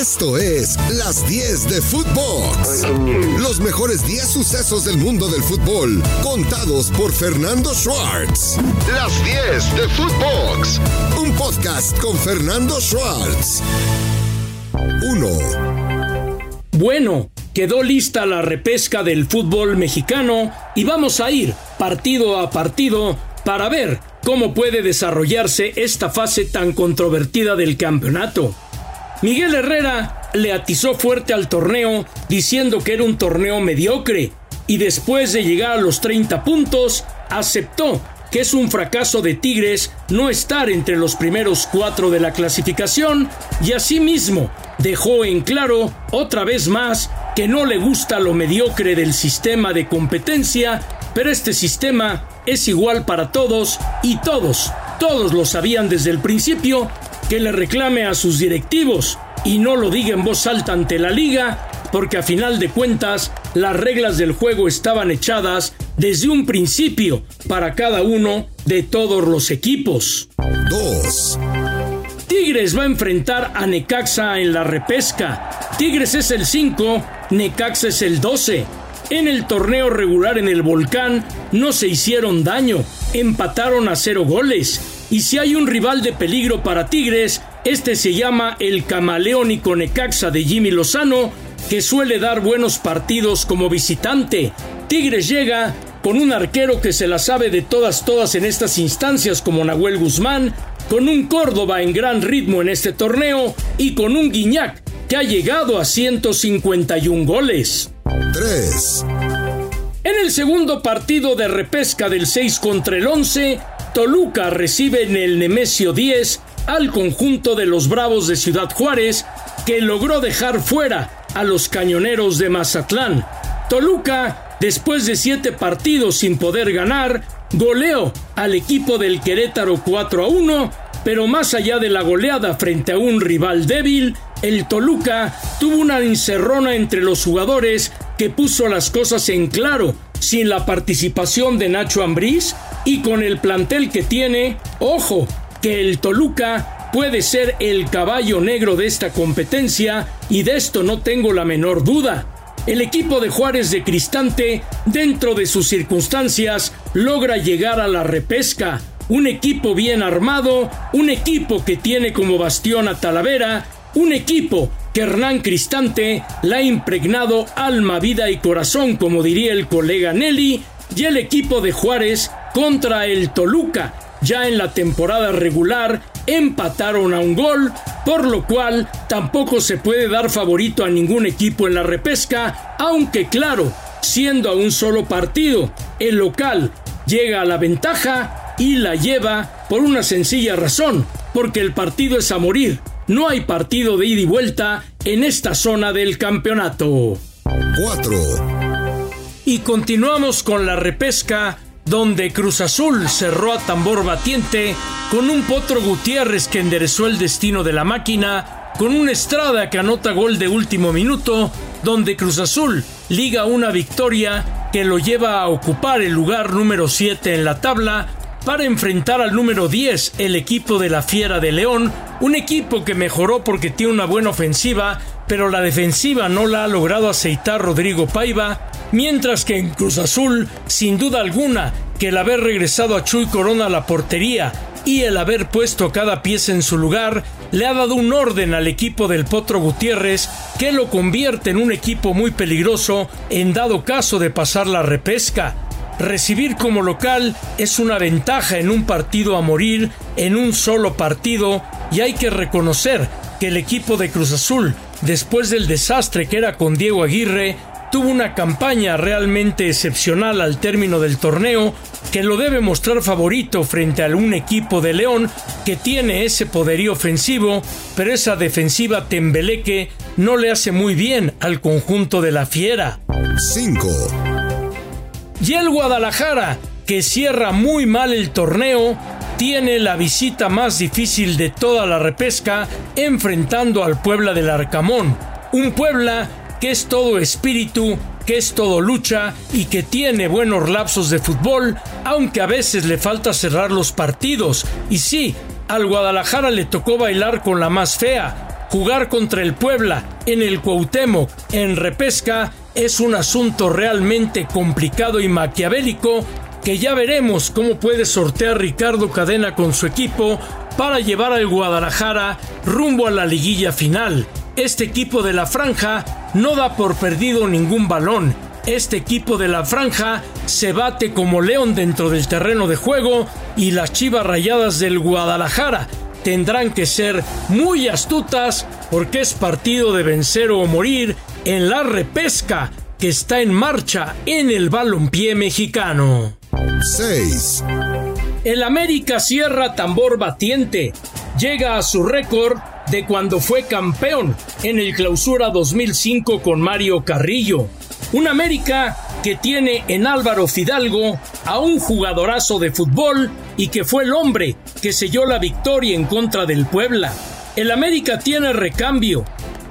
Esto es Las 10 de Footbox. Los mejores 10 sucesos del mundo del fútbol, contados por Fernando Schwartz. Las 10 de Footbox. Un podcast con Fernando Schwartz. 1. Bueno, quedó lista la repesca del fútbol mexicano y vamos a ir partido a partido para ver cómo puede desarrollarse esta fase tan controvertida del campeonato. Miguel Herrera le atizó fuerte al torneo diciendo que era un torneo mediocre y después de llegar a los 30 puntos aceptó que es un fracaso de Tigres no estar entre los primeros cuatro de la clasificación y asimismo dejó en claro otra vez más que no le gusta lo mediocre del sistema de competencia, pero este sistema es igual para todos y todos, todos lo sabían desde el principio que le reclame a sus directivos y no lo diga en voz alta ante la liga, porque a final de cuentas las reglas del juego estaban echadas desde un principio para cada uno de todos los equipos. 2. Tigres va a enfrentar a Necaxa en la repesca. Tigres es el 5, Necaxa es el 12. En el torneo regular en el volcán no se hicieron daño, empataron a cero goles y si hay un rival de peligro para Tigres, este se llama el camaleónico Necaxa de Jimmy Lozano, que suele dar buenos partidos como visitante. Tigres llega con un arquero que se la sabe de todas todas en estas instancias como Nahuel Guzmán, con un Córdoba en gran ritmo en este torneo y con un Guiñac que ha llegado a 151 goles. 3. En el segundo partido de repesca del 6 contra el 11, Toluca recibe en el Nemesio 10 al conjunto de los Bravos de Ciudad Juárez, que logró dejar fuera a los cañoneros de Mazatlán. Toluca, después de siete partidos sin poder ganar, goleó al equipo del Querétaro 4 a 1, pero más allá de la goleada frente a un rival débil, el Toluca tuvo una encerrona entre los jugadores que puso las cosas en claro sin la participación de Nacho Ambriz y con el plantel que tiene, ojo, que el Toluca puede ser el caballo negro de esta competencia y de esto no tengo la menor duda. El equipo de Juárez de Cristante, dentro de sus circunstancias, logra llegar a la repesca. Un equipo bien armado, un equipo que tiene como bastión a Talavera, un equipo Hernán Cristante la ha impregnado alma, vida y corazón, como diría el colega Nelly, y el equipo de Juárez contra el Toluca. Ya en la temporada regular empataron a un gol, por lo cual tampoco se puede dar favorito a ningún equipo en la repesca, aunque claro, siendo a un solo partido, el local llega a la ventaja y la lleva por una sencilla razón, porque el partido es a morir. No hay partido de ida y vuelta en esta zona del campeonato. 4. Y continuamos con la repesca donde Cruz Azul cerró a tambor batiente con un Potro Gutiérrez que enderezó el destino de la máquina, con un Estrada que anota gol de último minuto, donde Cruz Azul liga una victoria que lo lleva a ocupar el lugar número 7 en la tabla para enfrentar al número 10, el equipo de la Fiera de León, un equipo que mejoró porque tiene una buena ofensiva, pero la defensiva no la ha logrado aceitar Rodrigo Paiva, mientras que en Cruz Azul, sin duda alguna, que el haber regresado a Chuy Corona a la portería y el haber puesto cada pieza en su lugar le ha dado un orden al equipo del Potro Gutiérrez que lo convierte en un equipo muy peligroso en dado caso de pasar la repesca. Recibir como local es una ventaja en un partido a morir, en un solo partido, y hay que reconocer que el equipo de Cruz Azul, después del desastre que era con Diego Aguirre, tuvo una campaña realmente excepcional al término del torneo que lo debe mostrar favorito frente a un equipo de León que tiene ese poderío ofensivo, pero esa defensiva tembeleque no le hace muy bien al conjunto de la fiera. 5. Y el Guadalajara, que cierra muy mal el torneo, tiene la visita más difícil de toda la repesca enfrentando al Puebla del Arcamón. Un Puebla que es todo espíritu, que es todo lucha y que tiene buenos lapsos de fútbol, aunque a veces le falta cerrar los partidos. Y sí, al Guadalajara le tocó bailar con la más fea, Jugar contra el Puebla en el Cuauhtémoc en repesca es un asunto realmente complicado y maquiavélico que ya veremos cómo puede sortear Ricardo Cadena con su equipo para llevar al Guadalajara rumbo a la liguilla final. Este equipo de la franja no da por perdido ningún balón. Este equipo de la franja se bate como león dentro del terreno de juego y las chivas rayadas del Guadalajara tendrán que ser muy astutas porque es partido de vencer o morir en la repesca que está en marcha en el balompié mexicano. 6. El América cierra tambor batiente. Llega a su récord de cuando fue campeón en el Clausura 2005 con Mario Carrillo. Un América que tiene en Álvaro Fidalgo a un jugadorazo de fútbol y que fue el hombre que selló la victoria en contra del Puebla. El América tiene recambio.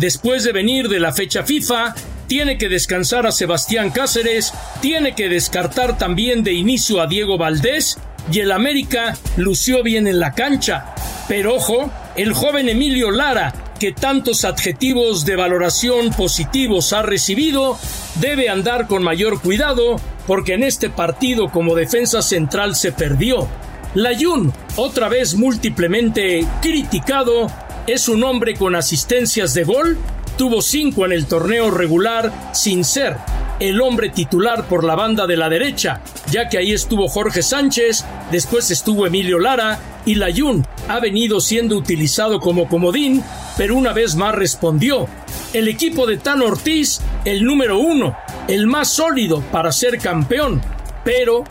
Después de venir de la fecha FIFA, tiene que descansar a Sebastián Cáceres, tiene que descartar también de inicio a Diego Valdés y el América lució bien en la cancha. Pero ojo, el joven Emilio Lara, que tantos adjetivos de valoración positivos ha recibido, debe andar con mayor cuidado porque en este partido como defensa central se perdió. Layun, otra vez múltiplemente criticado, es un hombre con asistencias de gol tuvo cinco en el torneo regular sin ser el hombre titular por la banda de la derecha, ya que ahí estuvo Jorge Sánchez, después estuvo Emilio Lara y Layun ha venido siendo utilizado como comodín, pero una vez más respondió. El equipo de Tan Ortiz, el número uno, el más sólido para ser campeón, pero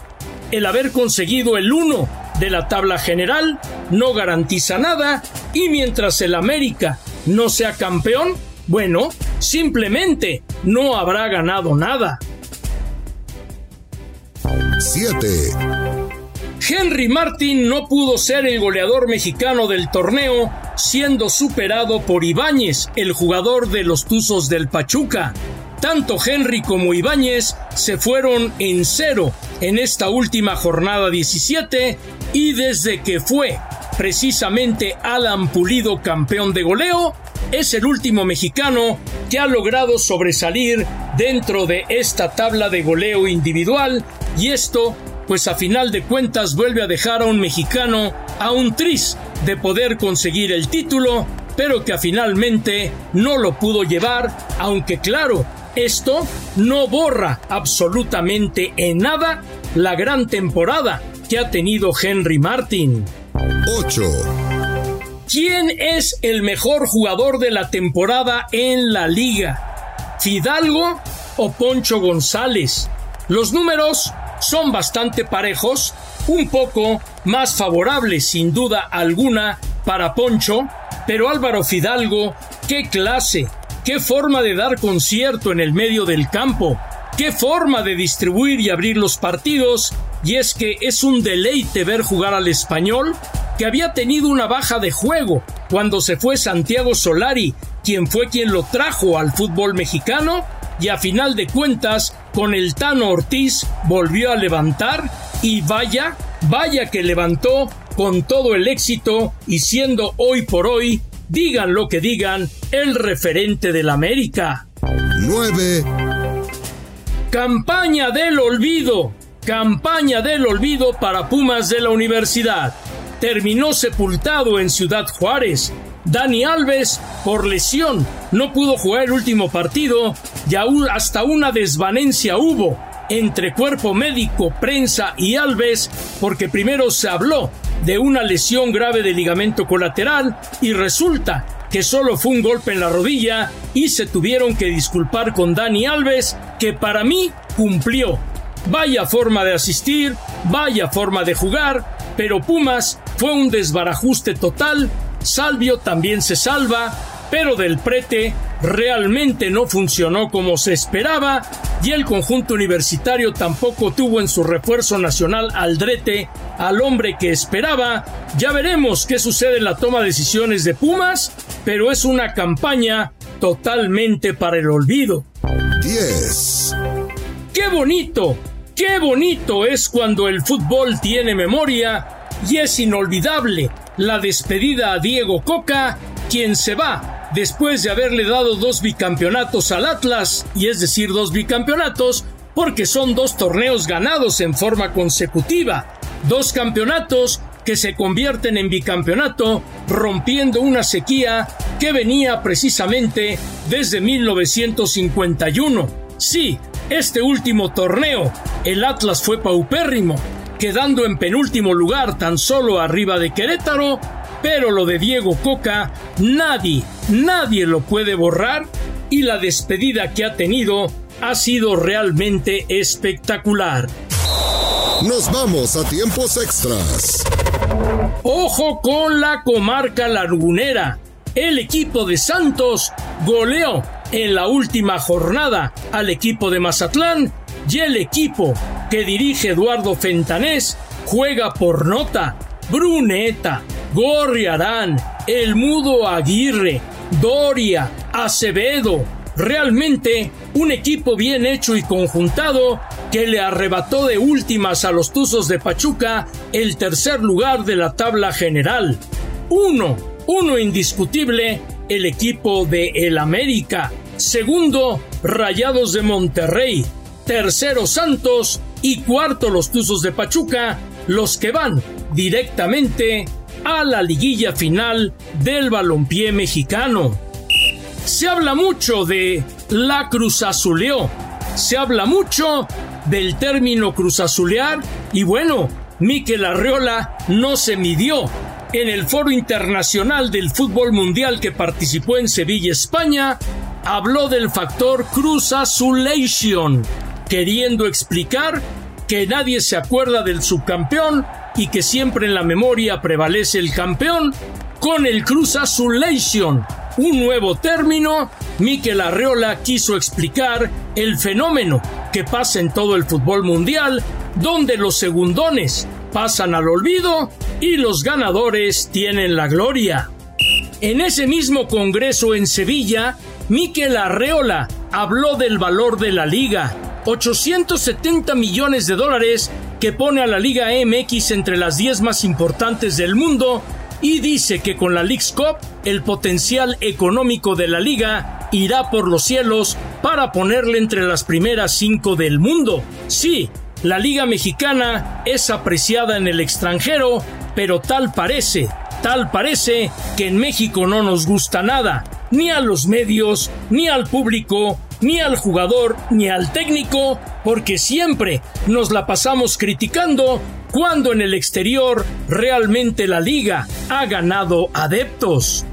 el haber conseguido el uno de la tabla general no garantiza nada y mientras el América no sea campeón, bueno, simplemente no habrá ganado nada. 7. Henry Martin no pudo ser el goleador mexicano del torneo, siendo superado por Ibáñez, el jugador de los Tuzos del Pachuca. Tanto Henry como Ibáñez se fueron en cero en esta última jornada 17 y desde que fue precisamente Alan Pulido campeón de goleo, es el último mexicano que ha logrado sobresalir dentro de esta tabla de goleo individual y esto pues a final de cuentas vuelve a dejar a un mexicano a un tris de poder conseguir el título, pero que finalmente no lo pudo llevar, aunque claro, esto no borra absolutamente en nada la gran temporada que ha tenido Henry Martin. 8. ¿Quién es el mejor jugador de la temporada en la liga? ¿Fidalgo o Poncho González? Los números son bastante parejos, un poco más favorables sin duda alguna para Poncho, pero Álvaro Fidalgo, qué clase, qué forma de dar concierto en el medio del campo, qué forma de distribuir y abrir los partidos, y es que es un deleite ver jugar al español que había tenido una baja de juego cuando se fue Santiago Solari, quien fue quien lo trajo al fútbol mexicano, y a final de cuentas, con el Tano Ortiz volvió a levantar y vaya, vaya que levantó con todo el éxito y siendo hoy por hoy, digan lo que digan, el referente del América. 9. Campaña del olvido. Campaña del olvido para Pumas de la Universidad terminó sepultado en Ciudad Juárez. Dani Alves, por lesión, no pudo jugar el último partido y aún hasta una desvanencia hubo entre cuerpo médico, prensa y Alves, porque primero se habló de una lesión grave de ligamento colateral y resulta que solo fue un golpe en la rodilla y se tuvieron que disculpar con Dani Alves, que para mí cumplió. Vaya forma de asistir, vaya forma de jugar, pero Pumas fue un desbarajuste total, Salvio también se salva, pero del prete realmente no funcionó como se esperaba y el conjunto universitario tampoco tuvo en su refuerzo nacional Aldrete al hombre que esperaba. Ya veremos qué sucede en la toma de decisiones de Pumas, pero es una campaña totalmente para el olvido. 10. ¡Qué bonito! Qué bonito es cuando el fútbol tiene memoria y es inolvidable la despedida a Diego Coca, quien se va después de haberle dado dos bicampeonatos al Atlas, y es decir, dos bicampeonatos, porque son dos torneos ganados en forma consecutiva, dos campeonatos que se convierten en bicampeonato, rompiendo una sequía que venía precisamente desde 1951. Sí, este último torneo, el Atlas fue paupérrimo, quedando en penúltimo lugar tan solo arriba de Querétaro, pero lo de Diego Coca nadie, nadie lo puede borrar y la despedida que ha tenido ha sido realmente espectacular. Nos vamos a tiempos extras. Ojo con la comarca lagunera. El equipo de Santos goleó en la última jornada al equipo de Mazatlán y el equipo que dirige Eduardo Fentanés juega por nota. Bruneta, Gorriarán, El Mudo Aguirre, Doria, Acevedo. Realmente un equipo bien hecho y conjuntado que le arrebató de últimas a los Tuzos de Pachuca el tercer lugar de la tabla general. Uno, uno indiscutible, el equipo de El América. Segundo, Rayados de Monterrey. Tercero, Santos. Y cuarto, los Tuzos de Pachuca, los que van directamente a la liguilla final del balompié mexicano. Se habla mucho de la Cruz Azuleo. Se habla mucho del término Cruz Azulear y bueno, Miquel Arreola no se midió. En el Foro Internacional del Fútbol Mundial que participó en Sevilla, España, habló del factor Cruz Azulation, queriendo explicar que nadie se acuerda del subcampeón y que siempre en la memoria prevalece el campeón, con el Cruz Azulation, un nuevo término, Miquel Arreola quiso explicar el fenómeno que pasa en todo el fútbol mundial, donde los segundones pasan al olvido y los ganadores tienen la gloria. En ese mismo congreso en Sevilla, Miquel Arreola habló del valor de la liga, 870 millones de dólares que pone a la Liga MX entre las 10 más importantes del mundo y dice que con la League's Cup el potencial económico de la liga irá por los cielos para ponerle entre las primeras cinco del mundo. Sí, la liga mexicana es apreciada en el extranjero, pero tal parece, tal parece que en México no nos gusta nada, ni a los medios, ni al público, ni al jugador, ni al técnico, porque siempre nos la pasamos criticando cuando en el exterior realmente la liga ha ganado adeptos.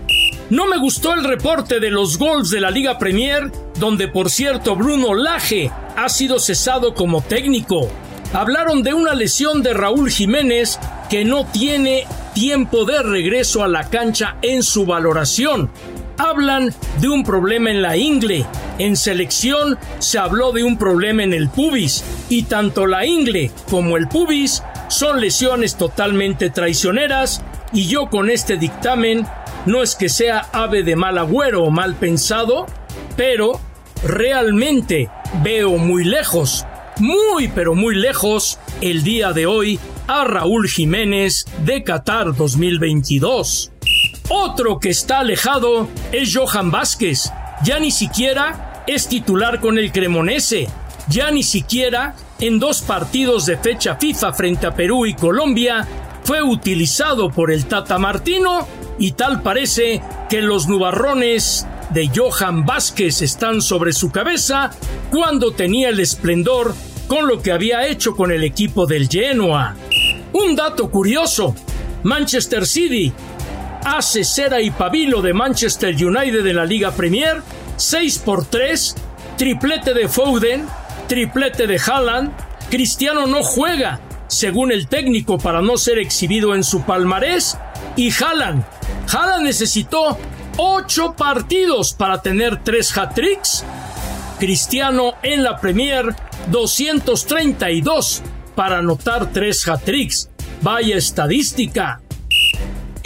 No me gustó el reporte de los gols de la Liga Premier, donde por cierto Bruno Laje ha sido cesado como técnico. Hablaron de una lesión de Raúl Jiménez que no tiene tiempo de regreso a la cancha en su valoración. Hablan de un problema en la ingle. En selección se habló de un problema en el pubis. Y tanto la ingle como el pubis son lesiones totalmente traicioneras y yo con este dictamen no es que sea ave de mal agüero o mal pensado, pero realmente veo muy lejos, muy pero muy lejos el día de hoy a Raúl Jiménez de Qatar 2022. Otro que está alejado es Johan Vázquez, ya ni siquiera es titular con el Cremonese, ya ni siquiera en dos partidos de fecha FIFA frente a Perú y Colombia, fue utilizado por el Tata Martino y tal parece que los nubarrones de Johan Vázquez están sobre su cabeza cuando tenía el esplendor con lo que había hecho con el equipo del Genoa. Un dato curioso, Manchester City hace cera y pabilo de Manchester United en la Liga Premier 6 por 3, triplete de Foden, triplete de Haaland, Cristiano no juega, según el técnico, para no ser exhibido en su palmarés, y Haaland. Haaland necesitó 8 partidos para tener 3 hat-tricks. Cristiano en la Premier 232 para anotar 3 hat-tricks. Vaya estadística.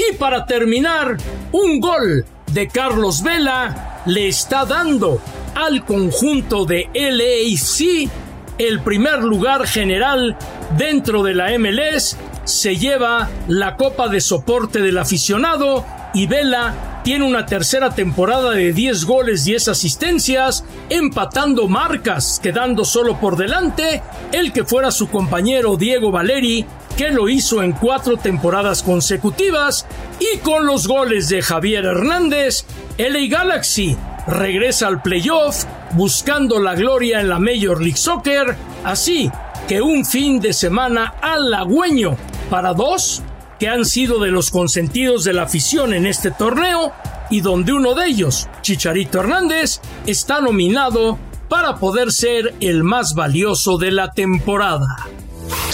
Y para terminar, un gol de Carlos Vela le está dando al conjunto de LAC el primer lugar general dentro de la MLS, se lleva la copa de soporte del aficionado y Vela tiene una tercera temporada de 10 goles, 10 asistencias, empatando marcas, quedando solo por delante el que fuera su compañero Diego Valeri, que lo hizo en cuatro temporadas consecutivas, y con los goles de Javier Hernández, LA Galaxy regresa al playoff buscando la gloria en la Major League Soccer, así que un fin de semana halagüeño para dos que han sido de los consentidos de la afición en este torneo y donde uno de ellos, Chicharito Hernández, está nominado para poder ser el más valioso de la temporada.